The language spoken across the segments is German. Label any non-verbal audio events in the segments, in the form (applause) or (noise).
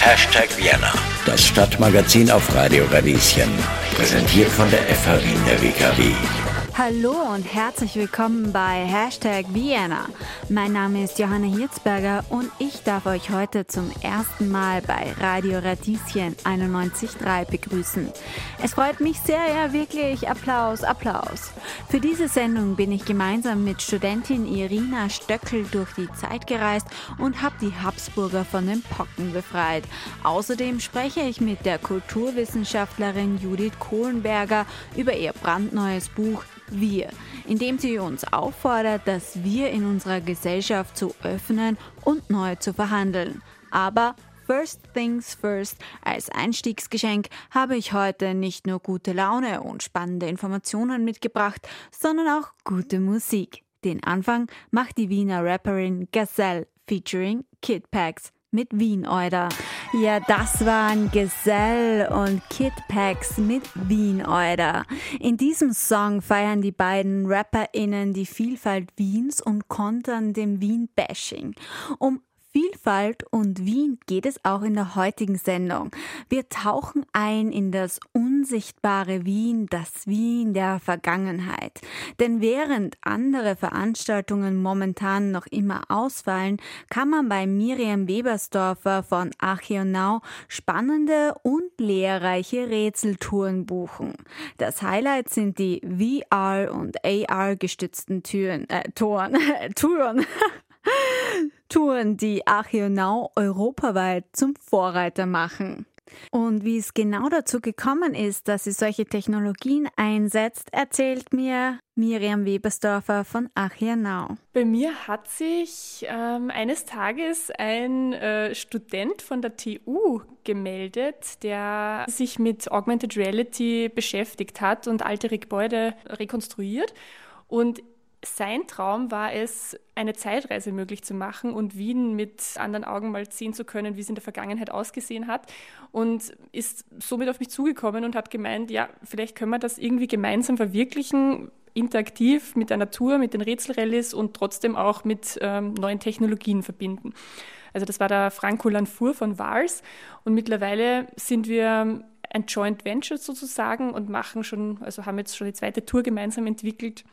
Hashtag Vienna, das Stadtmagazin auf Radio Radieschen. Präsentiert von der FH Wien der WKW. Hallo und herzlich willkommen bei Hashtag Vienna. Mein Name ist Johanna Hirzberger und ich darf euch heute zum ersten Mal bei Radio Radieschen 91.3 begrüßen. Es freut mich sehr, ja wirklich. Applaus, Applaus. Für diese Sendung bin ich gemeinsam mit Studentin Irina Stöckel durch die Zeit gereist und habe die Habsburger von den Pocken befreit. Außerdem spreche ich mit der Kulturwissenschaftlerin Judith Kohlenberger über ihr brandneues Buch wir, indem sie uns auffordert, dass wir in unserer Gesellschaft zu öffnen und neu zu verhandeln. Aber First Things First, als Einstiegsgeschenk habe ich heute nicht nur gute Laune und spannende Informationen mitgebracht, sondern auch gute Musik. Den Anfang macht die Wiener Rapperin Gazelle featuring Kid Packs mit Wien Euder. Ja, das waren Gesell und Kid Packs mit Wien Euder. In diesem Song feiern die beiden RapperInnen die Vielfalt Wiens und kontern dem Wien-Bashing. Um Vielfalt und Wien geht es auch in der heutigen Sendung. Wir tauchen ein in das unsichtbare Wien, das Wien der Vergangenheit. Denn während andere Veranstaltungen momentan noch immer ausfallen, kann man bei Miriam Webersdorfer von Archionau spannende und lehrreiche Rätseltouren buchen. Das Highlight sind die VR und AR gestützten Türen, äh, Toren, (laughs) Touren. Touren, die Archionau europaweit zum Vorreiter machen. Und wie es genau dazu gekommen ist, dass sie solche Technologien einsetzt, erzählt mir Miriam Webersdorfer von Achienau. Bei mir hat sich ähm, eines Tages ein äh, Student von der TU gemeldet, der sich mit Augmented Reality beschäftigt hat und alte Gebäude rekonstruiert. Und sein Traum war es, eine Zeitreise möglich zu machen und Wien mit anderen Augen mal sehen zu können, wie es in der Vergangenheit ausgesehen hat. Und ist somit auf mich zugekommen und hat gemeint, ja, vielleicht können wir das irgendwie gemeinsam verwirklichen, interaktiv mit der Natur, mit den Rätselrallies und trotzdem auch mit ähm, neuen Technologien verbinden. Also das war der Franco Lanfour von Vars und mittlerweile sind wir ein Joint Venture sozusagen und machen schon, also haben jetzt schon die zweite Tour gemeinsam entwickelt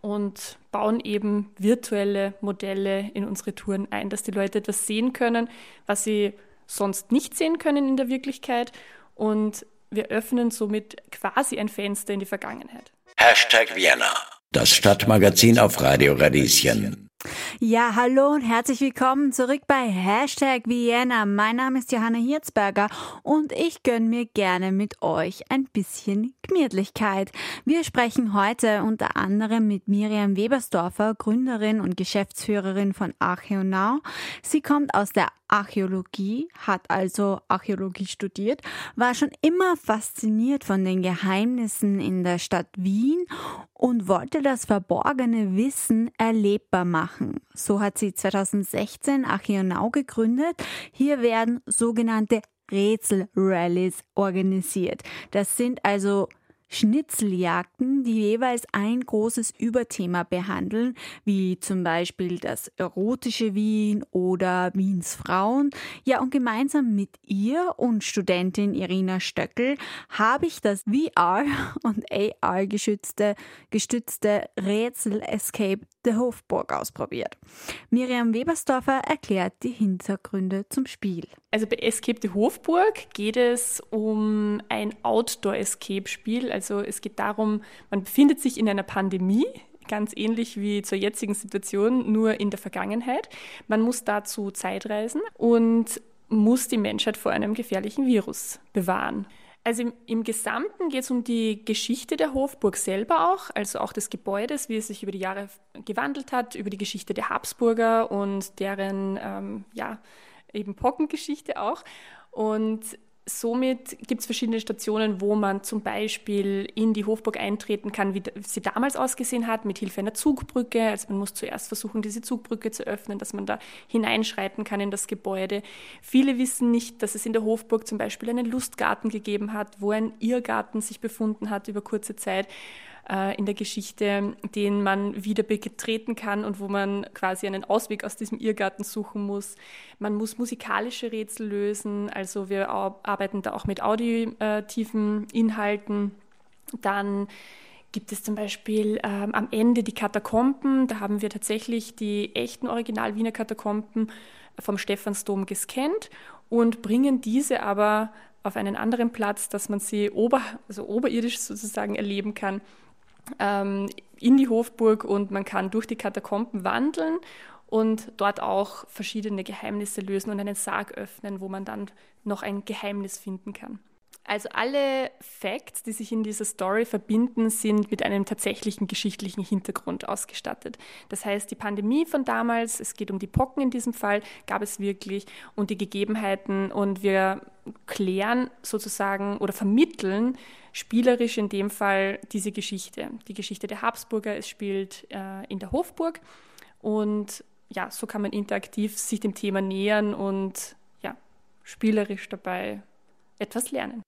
und bauen eben virtuelle Modelle in unsere Touren ein, dass die Leute etwas sehen können, was sie sonst nicht sehen können in der Wirklichkeit. Und wir öffnen somit quasi ein Fenster in die Vergangenheit. Hashtag Vienna, das Stadtmagazin auf Radio Radieschen. Ja, hallo und herzlich willkommen zurück bei Hashtag Vienna. Mein Name ist Johanna Hirzberger und ich gönne mir gerne mit euch ein bisschen Gemütlichkeit. Wir sprechen heute unter anderem mit Miriam Webersdorfer, Gründerin und Geschäftsführerin von Archäonau. Sie kommt aus der Archäologie, hat also Archäologie studiert, war schon immer fasziniert von den Geheimnissen in der Stadt Wien und wollte das verborgene Wissen erlebbar machen. So hat sie 2016 Archäonau gegründet. Hier werden sogenannte Rätselrallies organisiert. Das sind also Schnitzeljagden, die jeweils ein großes Überthema behandeln, wie zum Beispiel das erotische Wien oder Wiens Frauen. Ja, und gemeinsam mit ihr und Studentin Irina Stöckel habe ich das VR (laughs) und AR gestützte, gestützte Rätsel Escape der Hofburg ausprobiert. Miriam Webersdorfer erklärt die Hintergründe zum Spiel. Also bei Escape the Hofburg geht es um ein Outdoor-Escape-Spiel. Also es geht darum, man befindet sich in einer Pandemie, ganz ähnlich wie zur jetzigen Situation, nur in der Vergangenheit. Man muss dazu Zeitreisen und muss die Menschheit vor einem gefährlichen Virus bewahren. Also im, im Gesamten geht es um die Geschichte der Hofburg selber auch, also auch des Gebäudes, wie es sich über die Jahre gewandelt hat, über die Geschichte der Habsburger und deren ähm, ja, eben Pockengeschichte auch. Und somit gibt es verschiedene Stationen, wo man zum Beispiel in die Hofburg eintreten kann, wie sie damals ausgesehen hat, mit Hilfe einer Zugbrücke. Also man muss zuerst versuchen, diese Zugbrücke zu öffnen, dass man da hineinschreiten kann in das Gebäude. Viele wissen nicht, dass es in der Hofburg zum Beispiel einen Lustgarten gegeben hat, wo ein Irrgarten sich befunden hat über kurze Zeit. Äh, in der Geschichte, den man wieder betreten kann und wo man quasi einen Ausweg aus diesem Irrgarten suchen muss. Man muss musikalische Rätsel lösen, also wir arbeiten da auch mit auditiven Inhalten. Dann gibt es zum Beispiel ähm, am Ende die Katakomben. Da haben wir tatsächlich die echten Original-Wiener Katakomben vom Stephansdom gescannt und bringen diese aber auf einen anderen Platz, dass man sie ober, also oberirdisch sozusagen erleben kann, ähm, in die Hofburg und man kann durch die Katakomben wandeln und dort auch verschiedene Geheimnisse lösen und einen Sarg öffnen, wo man dann noch ein Geheimnis finden kann. Also alle Facts, die sich in dieser Story verbinden, sind mit einem tatsächlichen geschichtlichen Hintergrund ausgestattet. Das heißt, die Pandemie von damals, es geht um die Pocken in diesem Fall, gab es wirklich und die Gegebenheiten und wir klären sozusagen oder vermitteln spielerisch in dem Fall diese Geschichte. Die Geschichte der Habsburger, es spielt äh, in der Hofburg und ja, so kann man interaktiv sich dem Thema nähern und ja, spielerisch dabei etwas lernen.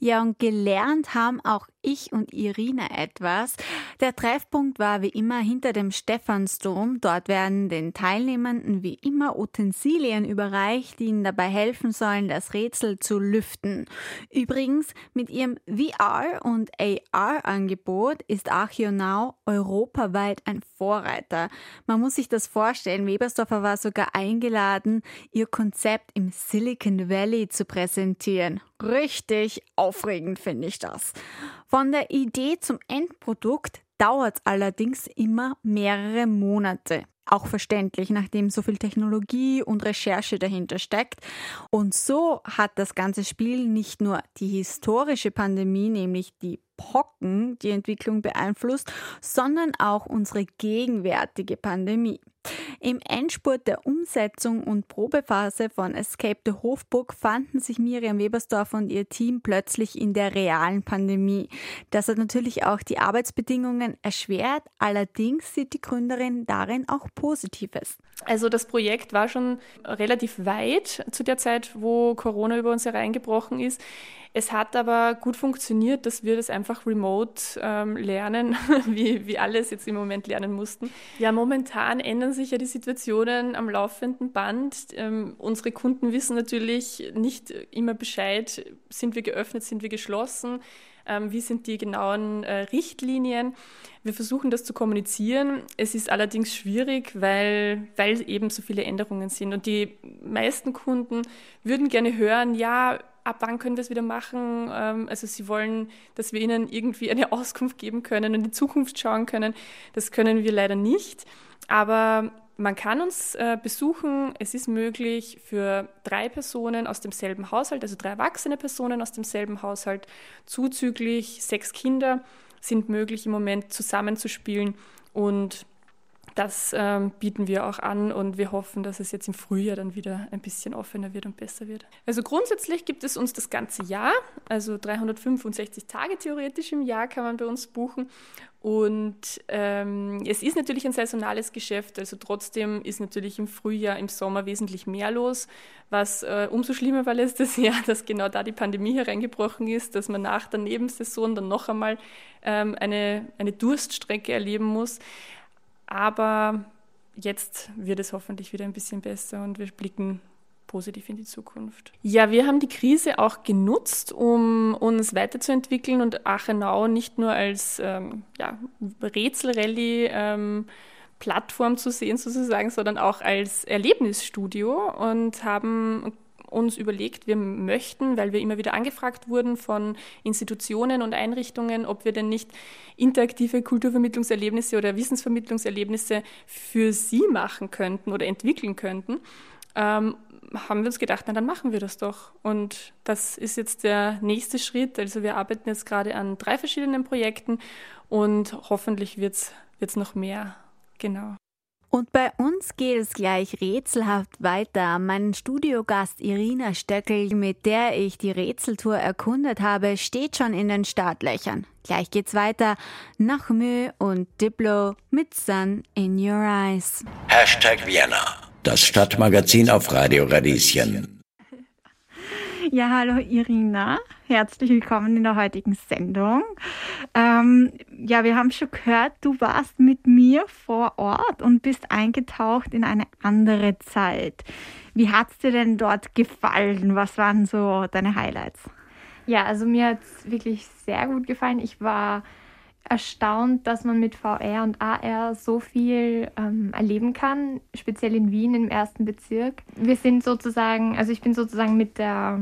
Ja, und gelernt haben auch ich und Irina etwas. Der Treffpunkt war wie immer hinter dem Stephansdom. Dort werden den Teilnehmenden wie immer Utensilien überreicht, die ihnen dabei helfen sollen, das Rätsel zu lüften. Übrigens, mit ihrem VR- und AR-Angebot ist Archionau europaweit ein Vorreiter. Man muss sich das vorstellen, Webersdorfer war sogar eingeladen, ihr Konzept im Silicon Valley zu präsentieren. Richtig aufregend finde ich das. Von der Idee zum Endprodukt dauert es allerdings immer mehrere Monate. Auch verständlich, nachdem so viel Technologie und Recherche dahinter steckt. Und so hat das ganze Spiel nicht nur die historische Pandemie, nämlich die Pocken, die Entwicklung beeinflusst, sondern auch unsere gegenwärtige Pandemie. Im Endspurt der Umsetzung und Probephase von Escape the Hofburg fanden sich Miriam Webersdorf und ihr Team plötzlich in der realen Pandemie. Das hat natürlich auch die Arbeitsbedingungen erschwert, allerdings sieht die Gründerin darin auch Positives. Also das Projekt war schon relativ weit zu der Zeit, wo Corona über uns hereingebrochen ist. Es hat aber gut funktioniert, dass wir das einfach remote ähm, lernen, (laughs) wie, wie alles jetzt im Moment lernen mussten. Ja, momentan ändern sich ja die Situationen am laufenden Band. Ähm, unsere Kunden wissen natürlich nicht immer Bescheid, sind wir geöffnet, sind wir geschlossen. Ähm, wie sind die genauen äh, Richtlinien. Wir versuchen das zu kommunizieren. Es ist allerdings schwierig, weil, weil eben so viele Änderungen sind. Und die meisten Kunden würden gerne hören, ja, ab wann können wir es wieder machen? Ähm, also sie wollen, dass wir ihnen irgendwie eine (laughs) Auskunft geben können und in die Zukunft schauen können. Das können wir leider nicht. Aber man kann uns äh, besuchen. Es ist möglich für drei Personen aus demselben Haushalt, also drei erwachsene Personen aus demselben Haushalt, zuzüglich sechs Kinder sind möglich im Moment zusammenzuspielen und das ähm, bieten wir auch an und wir hoffen, dass es jetzt im Frühjahr dann wieder ein bisschen offener wird und besser wird. Also grundsätzlich gibt es uns das ganze Jahr, also 365 Tage theoretisch im Jahr kann man bei uns buchen. Und ähm, es ist natürlich ein saisonales Geschäft, also trotzdem ist natürlich im Frühjahr, im Sommer wesentlich mehr los, was äh, umso schlimmer war letztes (laughs) Jahr, dass genau da die Pandemie hereingebrochen ist, dass man nach der Nebensaison dann noch einmal ähm, eine, eine Durststrecke erleben muss. Aber jetzt wird es hoffentlich wieder ein bisschen besser und wir blicken positiv in die Zukunft. Ja, wir haben die Krise auch genutzt, um uns weiterzuentwickeln und Achenau nicht nur als ähm, ja, Rätselrallye ähm, Plattform zu sehen sozusagen, sondern auch als Erlebnisstudio und haben uns überlegt, wir möchten, weil wir immer wieder angefragt wurden von Institutionen und Einrichtungen, ob wir denn nicht interaktive Kulturvermittlungserlebnisse oder Wissensvermittlungserlebnisse für sie machen könnten oder entwickeln könnten. Ähm, haben wir uns gedacht, na dann machen wir das doch. Und das ist jetzt der nächste Schritt. Also wir arbeiten jetzt gerade an drei verschiedenen Projekten und hoffentlich wird es noch mehr. Genau. Und bei uns geht es gleich rätselhaft weiter. Mein Studiogast Irina Stöckel, mit der ich die Rätseltour erkundet habe, steht schon in den Startlöchern. Gleich geht's weiter nach Mö und Diplo mit Sun in Your Eyes. Hashtag Vienna, das Stadtmagazin auf Radio Radieschen. Ja, hallo Irina. Herzlich willkommen in der heutigen Sendung. Ähm, ja, wir haben schon gehört, du warst mit mir vor Ort und bist eingetaucht in eine andere Zeit. Wie hat es dir denn dort gefallen? Was waren so deine Highlights? Ja, also mir hat es wirklich sehr gut gefallen. Ich war erstaunt, dass man mit VR und AR so viel ähm, erleben kann, speziell in Wien im ersten Bezirk. Wir sind sozusagen, also ich bin sozusagen mit der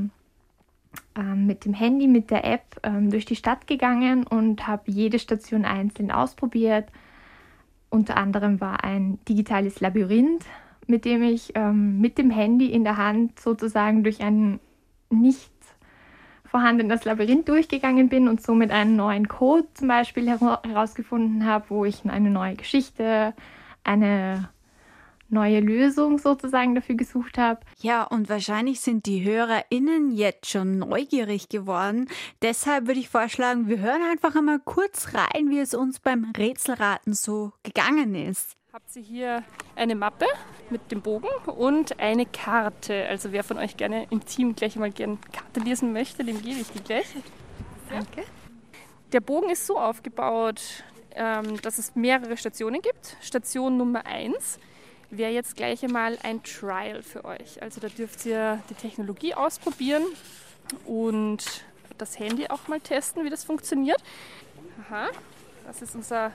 ähm, mit dem Handy, mit der App ähm, durch die Stadt gegangen und habe jede Station einzeln ausprobiert. Unter anderem war ein digitales Labyrinth, mit dem ich ähm, mit dem Handy in der Hand sozusagen durch ein nicht vorhandenes Labyrinth durchgegangen bin und somit einen neuen Code zum Beispiel herausgefunden habe, wo ich eine neue Geschichte, eine neue Lösung sozusagen dafür gesucht habe. Ja, und wahrscheinlich sind die HörerInnen jetzt schon neugierig geworden. Deshalb würde ich vorschlagen, wir hören einfach einmal kurz rein, wie es uns beim Rätselraten so gegangen ist habt ihr hier eine Mappe mit dem Bogen und eine Karte. Also wer von euch gerne im Team gleich mal gerne Karte lesen möchte, dem gebe ich die gleich. Danke. Der Bogen ist so aufgebaut, ähm, dass es mehrere Stationen gibt. Station Nummer 1 wäre jetzt gleich einmal ein Trial für euch. Also da dürft ihr die Technologie ausprobieren und das Handy auch mal testen, wie das funktioniert. Aha, das ist unser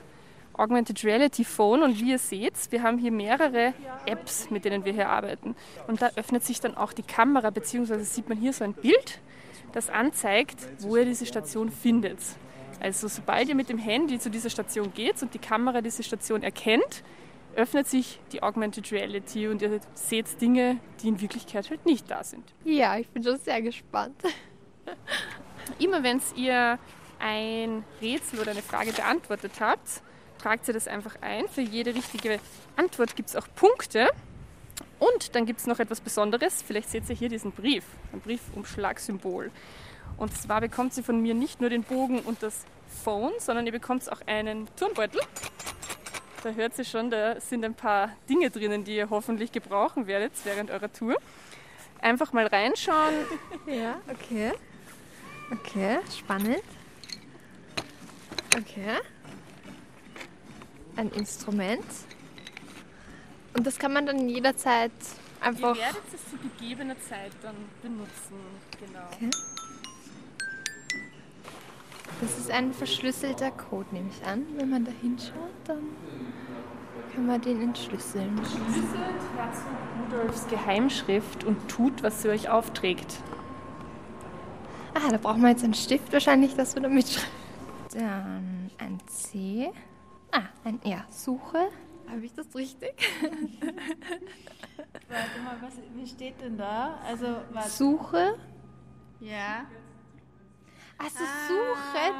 Augmented Reality Phone und wie ihr seht, wir haben hier mehrere Apps, mit denen wir hier arbeiten. Und da öffnet sich dann auch die Kamera, beziehungsweise sieht man hier so ein Bild, das anzeigt, wo ihr diese Station findet. Also sobald ihr mit dem Handy zu dieser Station geht und die Kamera diese Station erkennt, öffnet sich die Augmented Reality und ihr seht Dinge, die in Wirklichkeit halt nicht da sind. Ja, ich bin schon sehr gespannt. Immer wenn ihr ein Rätsel oder eine Frage beantwortet habt, tragt ihr das einfach ein. Für jede richtige Antwort gibt es auch Punkte. Und dann gibt es noch etwas Besonderes. Vielleicht seht ihr hier diesen Brief, ein Briefumschlagsymbol. Und zwar bekommt sie von mir nicht nur den Bogen und das Phone, sondern ihr bekommt auch einen Turnbeutel. Da hört sie schon, da sind ein paar Dinge drinnen, die ihr hoffentlich gebrauchen werdet während eurer Tour. Einfach mal reinschauen. (laughs) Ja, okay. Okay, spannend. Okay ein Instrument. Und das kann man dann jederzeit einfach. Ihr werdet es zu gegebener Zeit dann benutzen, genau. Okay. Das ist ein verschlüsselter Code, nehme ich an. Wenn man da hinschaut, dann kann man den entschlüsseln. Schlüsselt Herzog Rudolfs Geheimschrift und tut, was sie euch aufträgt. Ah, da brauchen wir jetzt einen Stift wahrscheinlich, dass wir da mitschreiben. Dann ein C. Ah, ein R. Suche. Habe ich das richtig? (laughs) Warte mal, was, wie steht denn da? Also, was? Suche. Ja. Also ah. suche.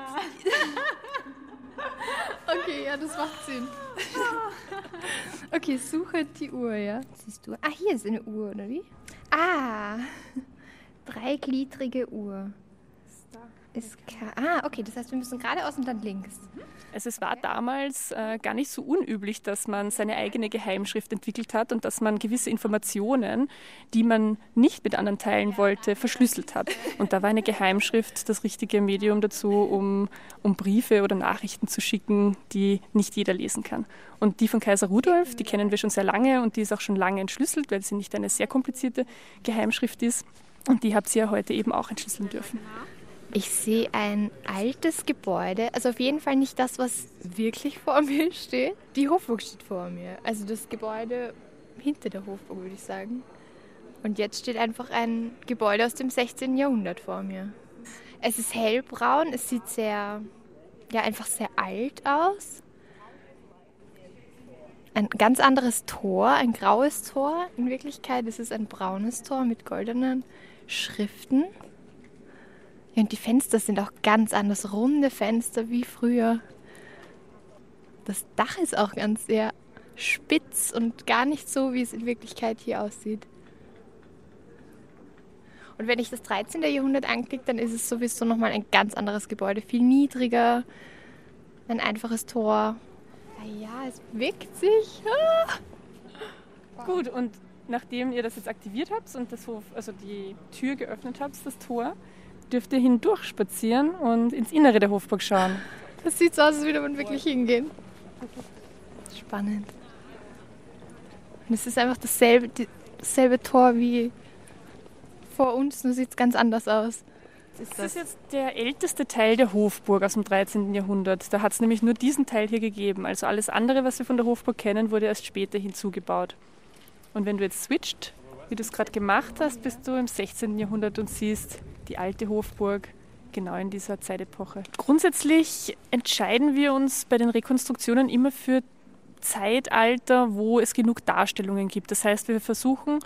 (laughs) okay, ja, das macht Sinn. (laughs) okay, suche die Uhr, ja. Siehst du? Ah, hier ist eine Uhr, oder wie? Ah, dreigliedrige Uhr. Ist ah, okay, das heißt, wir müssen geradeaus und dann links. Also es war damals äh, gar nicht so unüblich, dass man seine eigene Geheimschrift entwickelt hat und dass man gewisse Informationen, die man nicht mit anderen teilen wollte, verschlüsselt hat. Und da war eine Geheimschrift das richtige Medium dazu, um, um Briefe oder Nachrichten zu schicken, die nicht jeder lesen kann. Und die von Kaiser Rudolf, die kennen wir schon sehr lange und die ist auch schon lange entschlüsselt, weil sie nicht eine sehr komplizierte Geheimschrift ist. Und die habt ihr ja heute eben auch entschlüsseln dürfen. Ich sehe ein altes Gebäude, also auf jeden Fall nicht das, was wirklich vor (laughs) mir steht. Die Hofburg steht vor mir, also das Gebäude hinter der Hofburg, würde ich sagen. Und jetzt steht einfach ein Gebäude aus dem 16. Jahrhundert vor mir. Es ist hellbraun, es sieht sehr, ja, einfach sehr alt aus. Ein ganz anderes Tor, ein graues Tor. In Wirklichkeit ist es ein braunes Tor mit goldenen Schriften. Ja, und die Fenster sind auch ganz anders, runde Fenster wie früher. Das Dach ist auch ganz sehr spitz und gar nicht so, wie es in Wirklichkeit hier aussieht. Und wenn ich das 13. Jahrhundert anklicke, dann ist es sowieso nochmal ein ganz anderes Gebäude, viel niedriger, ein einfaches Tor. Ah ja, es bewegt sich. Ah. Gut, und nachdem ihr das jetzt aktiviert habt und das Hof, also die Tür geöffnet habt, das Tor, dürft ihr hindurch spazieren und ins Innere der Hofburg schauen. Das sieht so aus, als würde man wirklich hingehen. Spannend. Und es ist einfach dasselbe, dasselbe Tor wie vor uns, nur sieht es ganz anders aus. Das ist jetzt der älteste Teil der Hofburg aus dem 13. Jahrhundert. Da hat es nämlich nur diesen Teil hier gegeben. Also alles andere, was wir von der Hofburg kennen, wurde erst später hinzugebaut. Und wenn du jetzt switcht, wie du es gerade gemacht hast, bist du im 16. Jahrhundert und siehst die alte Hofburg genau in dieser Zeitepoche. Grundsätzlich entscheiden wir uns bei den Rekonstruktionen immer für Zeitalter, wo es genug Darstellungen gibt. Das heißt, wir versuchen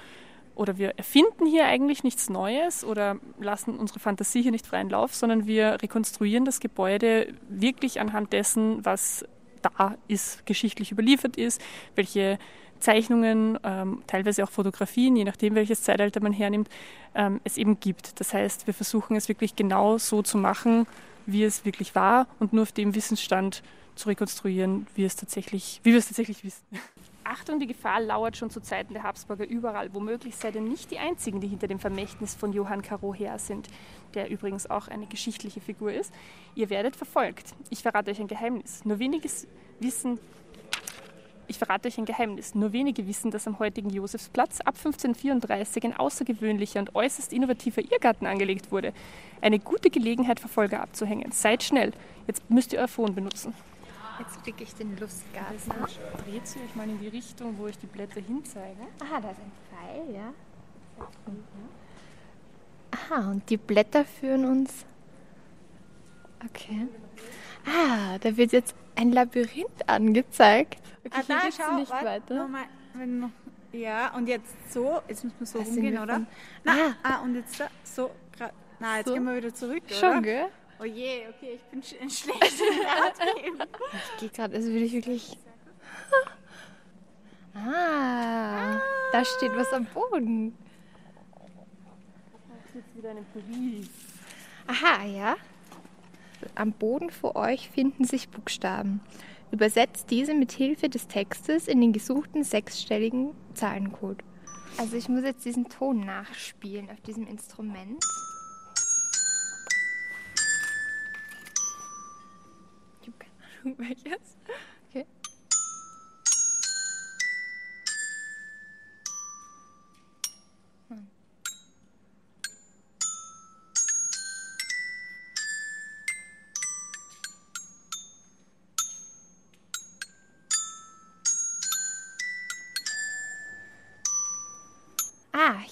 oder wir erfinden hier eigentlich nichts Neues oder lassen unsere Fantasie hier nicht freien Lauf, sondern wir rekonstruieren das Gebäude wirklich anhand dessen, was da ist, geschichtlich überliefert ist, welche Zeichnungen, ähm, teilweise auch Fotografien, je nachdem welches Zeitalter man hernimmt, ähm, es eben gibt. Das heißt, wir versuchen es wirklich genau so zu machen, wie es wirklich war und nur auf dem Wissensstand zu rekonstruieren, wie, es tatsächlich, wie wir es tatsächlich wissen. Achtung, die Gefahr lauert schon zu Zeiten der Habsburger überall. Womöglich seid ihr nicht die Einzigen, die hinter dem Vermächtnis von Johann Caro her sind, der übrigens auch eine geschichtliche Figur ist. Ihr werdet verfolgt. Ich verrate euch ein Geheimnis. Nur weniges wissen ich verrate euch ein Geheimnis. Nur wenige wissen, dass am heutigen Josefsplatz ab 1534 ein außergewöhnlicher und äußerst innovativer Irrgarten angelegt wurde. Eine gute Gelegenheit, Verfolger abzuhängen. Seid schnell. Jetzt müsst ihr euer Phone benutzen. Jetzt kriege ich den Lustgarten. Dreht sie euch mal in die Richtung, wo ich die Blätter hinzeige. Aha, da ist ein Pfeil, ja. Aha, und die Blätter führen uns. Okay. Ah, da wird jetzt ein Labyrinth angezeigt. Okay, ah, da, schau, nicht warte, weiter. Nochmal, wenn, ja, und jetzt so, jetzt müssen wir so Was rumgehen, oder? Na, ah. ah, und jetzt da, so, grad, na, jetzt so. gehen wir wieder zurück, Schon, oder? gell? Oh je, okay, ich bin sch schlecht in Ich gehe gerade, also will ich wirklich... Ah, (laughs) ah, da steht was am Boden. Da ist wieder eine Brief. Aha, ja. Am Boden vor euch finden sich Buchstaben. Übersetzt diese mit Hilfe des Textes in den gesuchten sechsstelligen Zahlencode. Also ich muss jetzt diesen Ton nachspielen auf diesem Instrument. welches. Okay. Hm.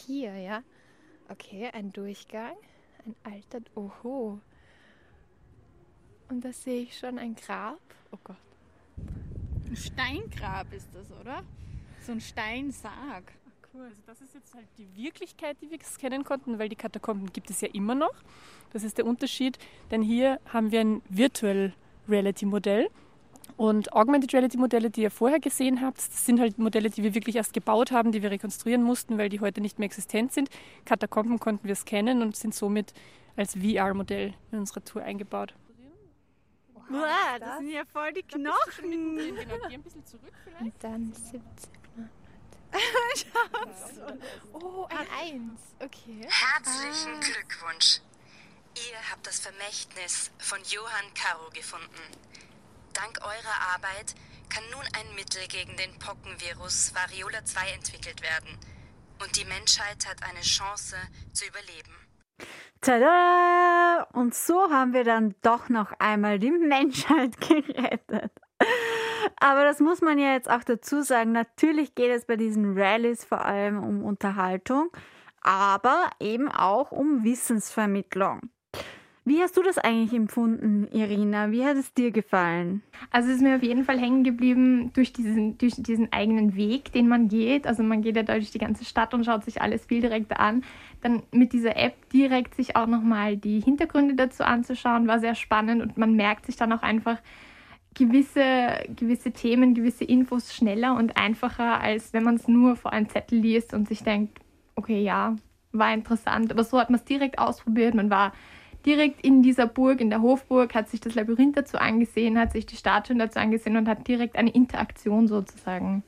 Hier, ja. Okay, ein Durchgang. Ein alter. Oho. Und da sehe ich schon ein Grab. Oh Gott. Ein Steingrab ist das, oder? So ein Steinsarg. Cool. Also das ist jetzt halt die Wirklichkeit, die wir kennen konnten, weil die Katakomben gibt es ja immer noch. Das ist der Unterschied, denn hier haben wir ein Virtual Reality Modell. Und Augmented Reality Modelle, die ihr vorher gesehen habt, das sind halt Modelle, die wir wirklich erst gebaut haben, die wir rekonstruieren mussten, weil die heute nicht mehr existent sind. Katakomben konnten wir scannen und sind somit als VR-Modell in unsere Tour eingebaut. Wow, das, das sind ja voll die Knochen. Genau, geh ein bisschen zurück vielleicht. Und dann 17. (laughs) Schatz. Oh, ein Eins. Okay. Herzlichen ah. Glückwunsch. Ihr habt das Vermächtnis von Johann Caro gefunden. Dank eurer Arbeit kann nun ein Mittel gegen den Pockenvirus Variola 2 entwickelt werden. Und die Menschheit hat eine Chance zu überleben. Tada! Und so haben wir dann doch noch einmal die Menschheit (laughs) gerettet. Aber das muss man ja jetzt auch dazu sagen. Natürlich geht es bei diesen Rallyes vor allem um Unterhaltung, aber eben auch um Wissensvermittlung. Wie hast du das eigentlich empfunden, Irina? Wie hat es dir gefallen? Also es ist mir auf jeden Fall hängen geblieben durch diesen, durch diesen eigenen Weg, den man geht. Also man geht ja durch die ganze Stadt und schaut sich alles viel direkter an. Dann mit dieser App direkt sich auch nochmal die Hintergründe dazu anzuschauen, war sehr spannend und man merkt sich dann auch einfach gewisse, gewisse Themen, gewisse Infos schneller und einfacher, als wenn man es nur vor einem Zettel liest und sich denkt, okay, ja, war interessant. Aber so hat man es direkt ausprobiert. Man war direkt in dieser Burg, in der Hofburg, hat sich das Labyrinth dazu angesehen, hat sich die Statuen dazu angesehen und hat direkt eine Interaktion sozusagen.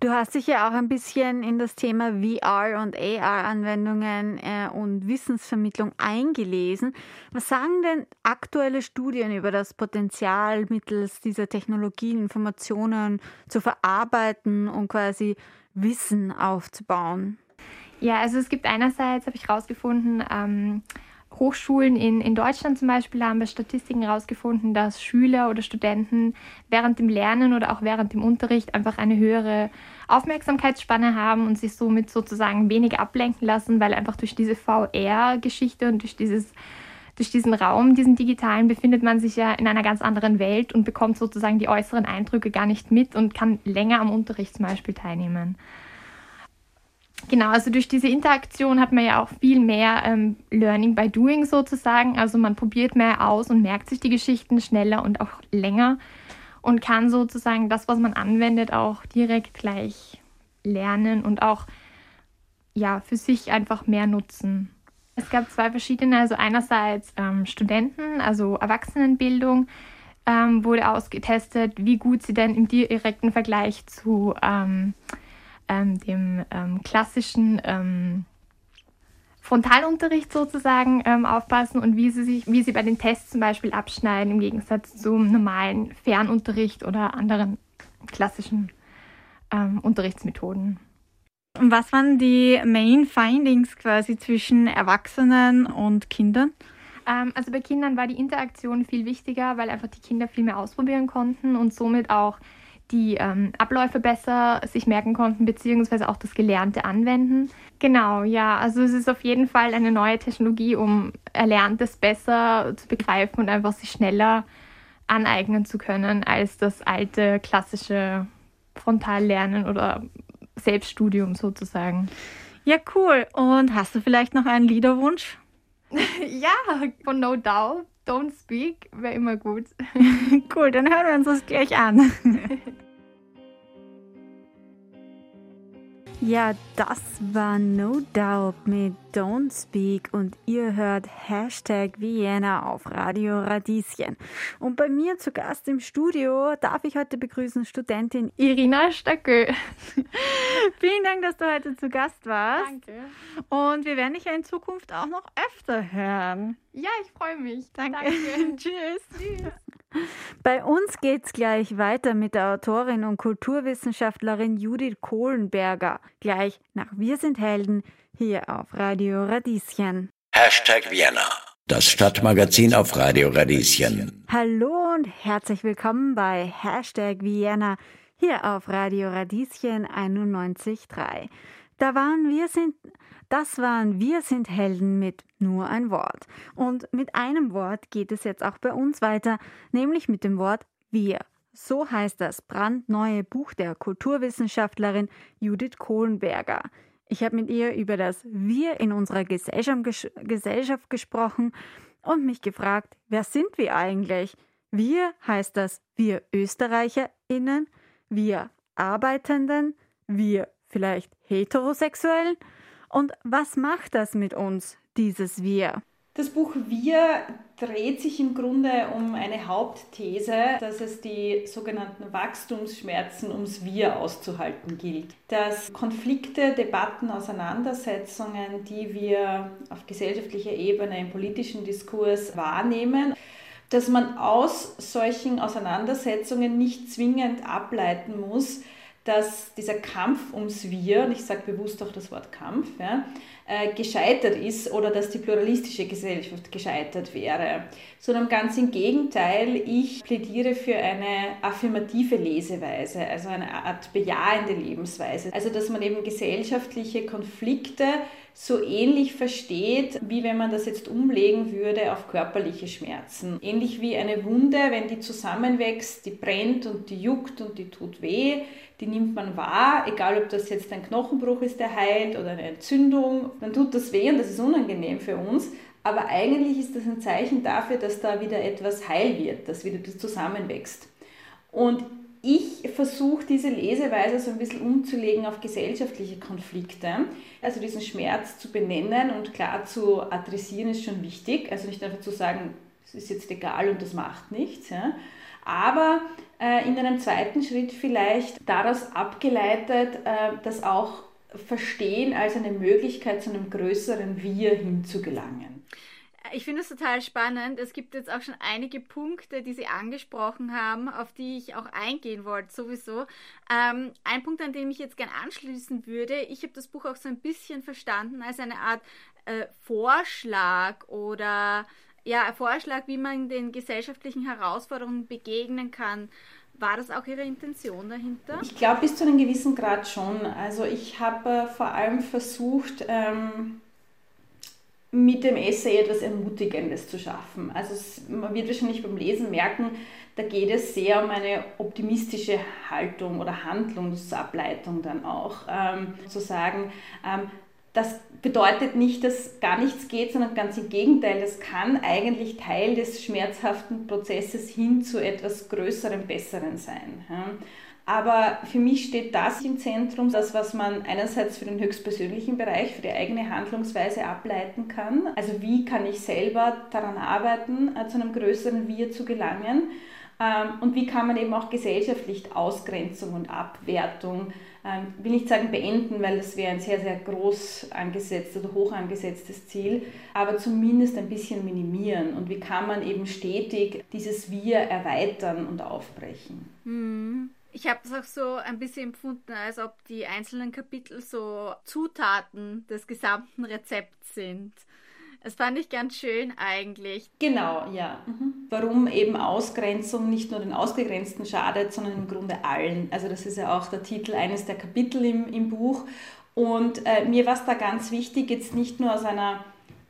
Du hast dich ja auch ein bisschen in das Thema VR und AR-Anwendungen äh, und Wissensvermittlung eingelesen. Was sagen denn aktuelle Studien über das Potenzial mittels dieser Technologien, Informationen zu verarbeiten und quasi Wissen aufzubauen? Ja, also es gibt einerseits, habe ich herausgefunden, ähm, Hochschulen in, in Deutschland zum Beispiel haben bei Statistiken herausgefunden, dass Schüler oder Studenten während dem Lernen oder auch während dem Unterricht einfach eine höhere Aufmerksamkeitsspanne haben und sich somit sozusagen weniger ablenken lassen, weil einfach durch diese VR-Geschichte und durch dieses durch diesen Raum, diesen digitalen, befindet man sich ja in einer ganz anderen Welt und bekommt sozusagen die äußeren Eindrücke gar nicht mit und kann länger am Unterricht zum Beispiel teilnehmen. Genau, also durch diese Interaktion hat man ja auch viel mehr ähm, Learning by Doing sozusagen. Also man probiert mehr aus und merkt sich die Geschichten schneller und auch länger und kann sozusagen das, was man anwendet, auch direkt gleich lernen und auch ja für sich einfach mehr nutzen. Es gab zwei verschiedene, also einerseits ähm, Studenten, also Erwachsenenbildung, ähm, wurde ausgetestet, wie gut sie denn im direkten Vergleich zu ähm, ähm, dem ähm, klassischen ähm, Frontalunterricht sozusagen ähm, aufpassen und wie sie, sich, wie sie bei den Tests zum Beispiel abschneiden im Gegensatz zum normalen Fernunterricht oder anderen klassischen ähm, Unterrichtsmethoden. Und was waren die Main Findings quasi zwischen Erwachsenen und Kindern? Ähm, also bei Kindern war die Interaktion viel wichtiger, weil einfach die Kinder viel mehr ausprobieren konnten und somit auch die ähm, Abläufe besser sich merken konnten, beziehungsweise auch das Gelernte anwenden. Genau, ja, also es ist auf jeden Fall eine neue Technologie, um Erlerntes besser zu begreifen und einfach sich schneller aneignen zu können als das alte klassische Frontallernen oder Selbststudium sozusagen. Ja, cool. Und hast du vielleicht noch einen Liederwunsch? (laughs) ja, von No Doubt. Don't Speak wäre immer gut. (laughs) cool, dann hören wir uns das gleich an. (laughs) Ja, das war No Doubt mit Don't Speak und ihr hört Hashtag Vienna auf Radio Radieschen. Und bei mir zu Gast im Studio darf ich heute begrüßen Studentin Irina Stöckel. (laughs) Vielen Dank, dass du heute zu Gast warst. Danke. Und wir werden dich ja in Zukunft auch noch öfter hören. Ja, ich freue mich. Danke. Danke. (laughs) Tschüss. Tschüss. Bei uns geht's gleich weiter mit der Autorin und Kulturwissenschaftlerin Judith Kohlenberger. Gleich nach Wir sind Helden hier auf Radio Radieschen. Hashtag Vienna. Das Stadtmagazin auf Radio Radieschen. Hallo und herzlich willkommen bei Hashtag Vienna hier auf Radio Radieschen 91.3. Da waren wir sind das waren Wir sind Helden mit nur ein Wort. Und mit einem Wort geht es jetzt auch bei uns weiter, nämlich mit dem Wort wir. So heißt das brandneue Buch der Kulturwissenschaftlerin Judith Kohlenberger. Ich habe mit ihr über das Wir in unserer Gesellschaft gesprochen und mich gefragt, wer sind wir eigentlich? Wir heißt das wir ÖsterreicherInnen, wir Arbeitenden, wir vielleicht Heterosexuellen? Und was macht das mit uns, dieses Wir? Das Buch Wir dreht sich im Grunde um eine Hauptthese, dass es die sogenannten Wachstumsschmerzen ums Wir auszuhalten gilt. Dass Konflikte, Debatten, Auseinandersetzungen, die wir auf gesellschaftlicher Ebene im politischen Diskurs wahrnehmen, dass man aus solchen Auseinandersetzungen nicht zwingend ableiten muss, dass dieser Kampf ums Wir, und ich sage bewusst auch das Wort Kampf, ja, äh, gescheitert ist oder dass die pluralistische Gesellschaft gescheitert wäre, sondern ganz im Gegenteil, ich plädiere für eine affirmative Leseweise, also eine Art bejahende Lebensweise, also dass man eben gesellschaftliche Konflikte so ähnlich versteht, wie wenn man das jetzt umlegen würde auf körperliche Schmerzen. Ähnlich wie eine Wunde, wenn die zusammenwächst, die brennt und die juckt und die tut weh, die nimmt man wahr, egal ob das jetzt ein Knochenbruch ist, der heilt oder eine Entzündung, dann tut das weh und das ist unangenehm für uns. Aber eigentlich ist das ein Zeichen dafür, dass da wieder etwas heil wird, dass wieder das zusammenwächst. Und ich versuche diese Leseweise so ein bisschen umzulegen auf gesellschaftliche Konflikte. Also diesen Schmerz zu benennen und klar zu adressieren ist schon wichtig. Also nicht einfach zu sagen, es ist jetzt egal und das macht nichts. Ja. Aber äh, in einem zweiten Schritt vielleicht daraus abgeleitet, äh, das auch verstehen als eine Möglichkeit, zu einem größeren Wir hinzugelangen. Ich finde es total spannend. Es gibt jetzt auch schon einige Punkte, die Sie angesprochen haben, auf die ich auch eingehen wollte, sowieso. Ähm, ein Punkt, an den ich jetzt gerne anschließen würde, ich habe das Buch auch so ein bisschen verstanden als eine Art äh, Vorschlag oder ja, Vorschlag, wie man den gesellschaftlichen Herausforderungen begegnen kann. War das auch Ihre Intention dahinter? Ich glaube, bis zu einem gewissen Grad schon. Also ich habe äh, vor allem versucht, ähm, mit dem Essay etwas Ermutigendes zu schaffen. Also man wird wahrscheinlich beim Lesen merken, da geht es sehr um eine optimistische Haltung oder Handlungsableitung dann auch. Ähm, zu sagen, ähm, das bedeutet nicht, dass gar nichts geht, sondern ganz im Gegenteil, das kann eigentlich Teil des schmerzhaften Prozesses hin zu etwas Größerem, Besseren sein. Aber für mich steht das im Zentrum, das, was man einerseits für den höchstpersönlichen Bereich, für die eigene Handlungsweise ableiten kann. Also wie kann ich selber daran arbeiten, äh, zu einem größeren Wir zu gelangen? Ähm, und wie kann man eben auch gesellschaftlich Ausgrenzung und Abwertung ähm, will nicht sagen beenden, weil das wäre ein sehr, sehr groß angesetztes oder hoch angesetztes Ziel, aber zumindest ein bisschen minimieren. Und wie kann man eben stetig dieses Wir erweitern und aufbrechen? Hm. Ich habe es auch so ein bisschen empfunden, als ob die einzelnen Kapitel so Zutaten des gesamten Rezepts sind. Das fand ich ganz schön eigentlich. Genau, ja. Mhm. Warum eben Ausgrenzung nicht nur den Ausgegrenzten schadet, sondern im Grunde allen. Also das ist ja auch der Titel eines der Kapitel im, im Buch. Und äh, mir war es da ganz wichtig, jetzt nicht nur aus einer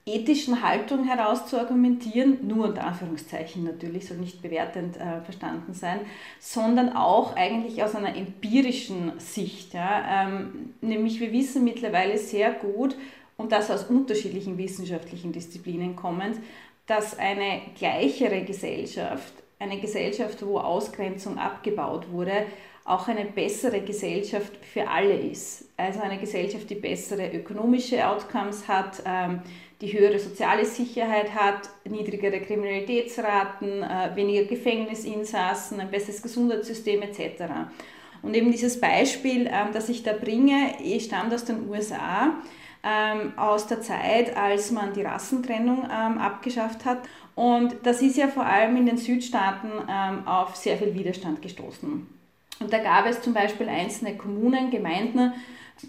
ethischen Haltung heraus zu argumentieren, nur unter Anführungszeichen natürlich, soll nicht bewertend äh, verstanden sein, sondern auch eigentlich aus einer empirischen Sicht. Ja? Ähm, nämlich wir wissen mittlerweile sehr gut, und das aus unterschiedlichen wissenschaftlichen Disziplinen kommend, dass eine gleichere Gesellschaft, eine Gesellschaft, wo Ausgrenzung abgebaut wurde, auch eine bessere Gesellschaft für alle ist. Also eine Gesellschaft, die bessere ökonomische Outcomes hat, ähm, die höhere soziale Sicherheit hat, niedrigere Kriminalitätsraten, äh, weniger Gefängnisinsassen, ein besseres Gesundheitssystem etc. Und eben dieses Beispiel, ähm, das ich da bringe, stammt aus den USA ähm, aus der Zeit, als man die Rassentrennung ähm, abgeschafft hat. Und das ist ja vor allem in den Südstaaten auf sehr viel Widerstand gestoßen. Und da gab es zum Beispiel einzelne Kommunen, Gemeinden,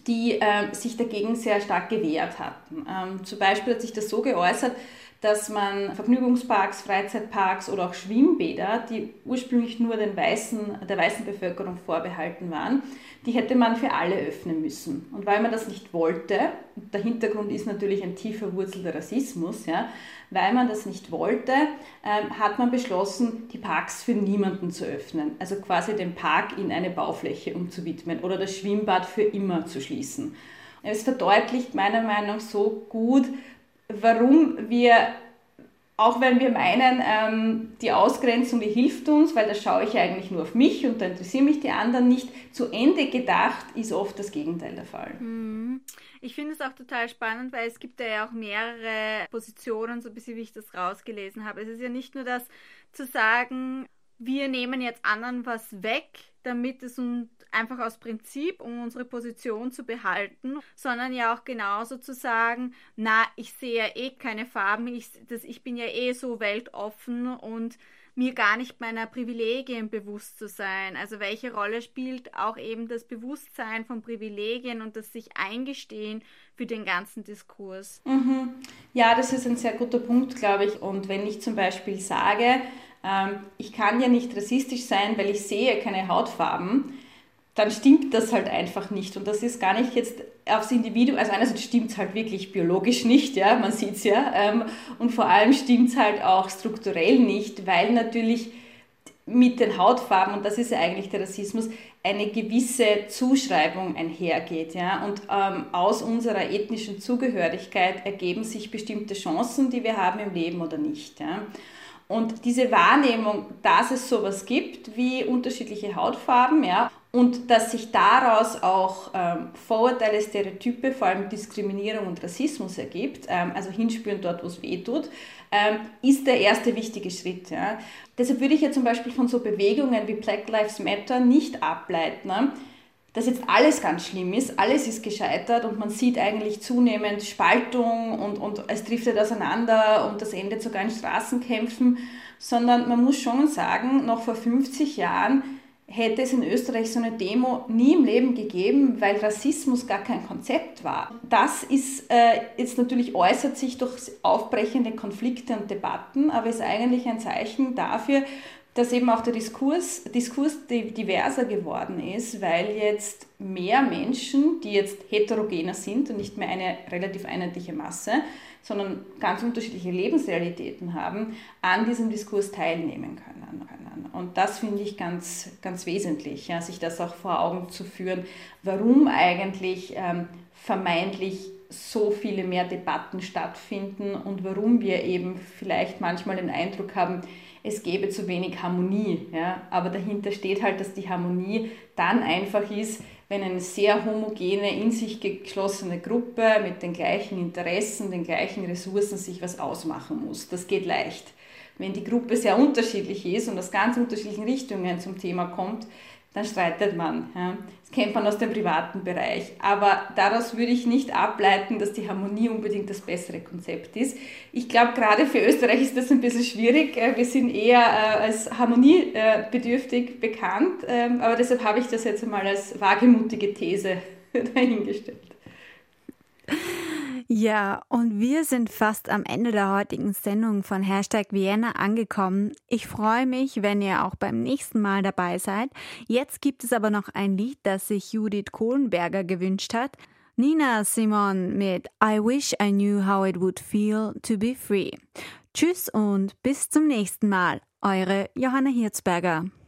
die äh, sich dagegen sehr stark gewehrt hatten. Ähm, zum Beispiel hat sich das so geäußert, dass man Vergnügungsparks, Freizeitparks oder auch Schwimmbäder, die ursprünglich nur den weißen, der weißen Bevölkerung vorbehalten waren, die hätte man für alle öffnen müssen. Und weil man das nicht wollte, der Hintergrund ist natürlich ein tiefer verwurzelter Rassismus, ja, weil man das nicht wollte, ähm, hat man beschlossen, die Parks für niemanden zu öffnen. Also quasi den Park in eine Baufläche umzuwidmen oder das Schwimmbad für immer zu schließen. Es verdeutlicht meiner Meinung nach so gut, warum wir auch wenn wir meinen, ähm, die Ausgrenzung, die hilft uns, weil da schaue ich eigentlich nur auf mich und da interessieren mich die anderen nicht, zu Ende gedacht ist oft das Gegenteil der Fall. Mhm. Ich finde es auch total spannend, weil es gibt ja auch mehrere Positionen, so ein bisschen wie ich das rausgelesen habe. Es ist ja nicht nur das zu sagen, wir nehmen jetzt anderen was weg, damit es uns einfach aus Prinzip, um unsere Position zu behalten, sondern ja auch genauso zu sagen, na, ich sehe ja eh keine Farben, ich, das, ich bin ja eh so weltoffen und mir gar nicht meiner Privilegien bewusst zu sein. Also welche Rolle spielt auch eben das Bewusstsein von Privilegien und das sich eingestehen für den ganzen Diskurs? Mhm. Ja, das ist ein sehr guter Punkt, glaube ich. Und wenn ich zum Beispiel sage, ähm, ich kann ja nicht rassistisch sein, weil ich sehe keine Hautfarben, dann stimmt das halt einfach nicht. Und das ist gar nicht jetzt aufs Individuum, also einerseits stimmt es halt wirklich biologisch nicht, ja, man sieht es ja, ähm, und vor allem stimmt es halt auch strukturell nicht, weil natürlich mit den Hautfarben, und das ist ja eigentlich der Rassismus, eine gewisse Zuschreibung einhergeht. Ja? Und ähm, aus unserer ethnischen Zugehörigkeit ergeben sich bestimmte Chancen, die wir haben im Leben oder nicht. Ja? Und diese Wahrnehmung, dass es sowas gibt wie unterschiedliche Hautfarben, ja, und dass sich daraus auch ähm, Vorurteile, Stereotype, vor allem Diskriminierung und Rassismus ergibt, ähm, also hinspüren dort, wo es weh tut, ähm, ist der erste wichtige Schritt. Ja. Deshalb würde ich ja zum Beispiel von so Bewegungen wie Black Lives Matter nicht ableiten, ne, dass jetzt alles ganz schlimm ist, alles ist gescheitert und man sieht eigentlich zunehmend Spaltung und, und es driftet auseinander und das endet sogar in Straßenkämpfen, sondern man muss schon sagen, noch vor 50 Jahren hätte es in Österreich so eine Demo nie im Leben gegeben, weil Rassismus gar kein Konzept war. Das ist äh, jetzt natürlich äußert sich durch aufbrechende Konflikte und Debatten, aber ist eigentlich ein Zeichen dafür, dass eben auch der Diskurs, Diskurs diverser geworden ist, weil jetzt mehr Menschen, die jetzt heterogener sind und nicht mehr eine relativ einheitliche Masse, sondern ganz unterschiedliche Lebensrealitäten haben, an diesem Diskurs teilnehmen können. Und das finde ich ganz, ganz wesentlich, ja, sich das auch vor Augen zu führen, warum eigentlich ähm, vermeintlich so viele mehr Debatten stattfinden und warum wir eben vielleicht manchmal den Eindruck haben, es gäbe zu wenig Harmonie. Ja? Aber dahinter steht halt, dass die Harmonie dann einfach ist, wenn eine sehr homogene, in sich geschlossene Gruppe mit den gleichen Interessen, den gleichen Ressourcen sich was ausmachen muss. Das geht leicht. Wenn die Gruppe sehr unterschiedlich ist und aus ganz unterschiedlichen Richtungen zum Thema kommt, dann streitet man. Ja. Das kennt man aus dem privaten Bereich. Aber daraus würde ich nicht ableiten, dass die Harmonie unbedingt das bessere Konzept ist. Ich glaube, gerade für Österreich ist das ein bisschen schwierig. Äh, wir sind eher äh, als harmoniebedürftig bekannt. Ähm, aber deshalb habe ich das jetzt einmal als wagemutige These (laughs) dahingestellt. Ja, und wir sind fast am Ende der heutigen Sendung von Hashtag Vienna angekommen. Ich freue mich, wenn ihr auch beim nächsten Mal dabei seid. Jetzt gibt es aber noch ein Lied, das sich Judith Kohlenberger gewünscht hat. Nina Simon mit I Wish I Knew How It Would Feel to Be Free. Tschüss und bis zum nächsten Mal. Eure Johanna Hirzberger.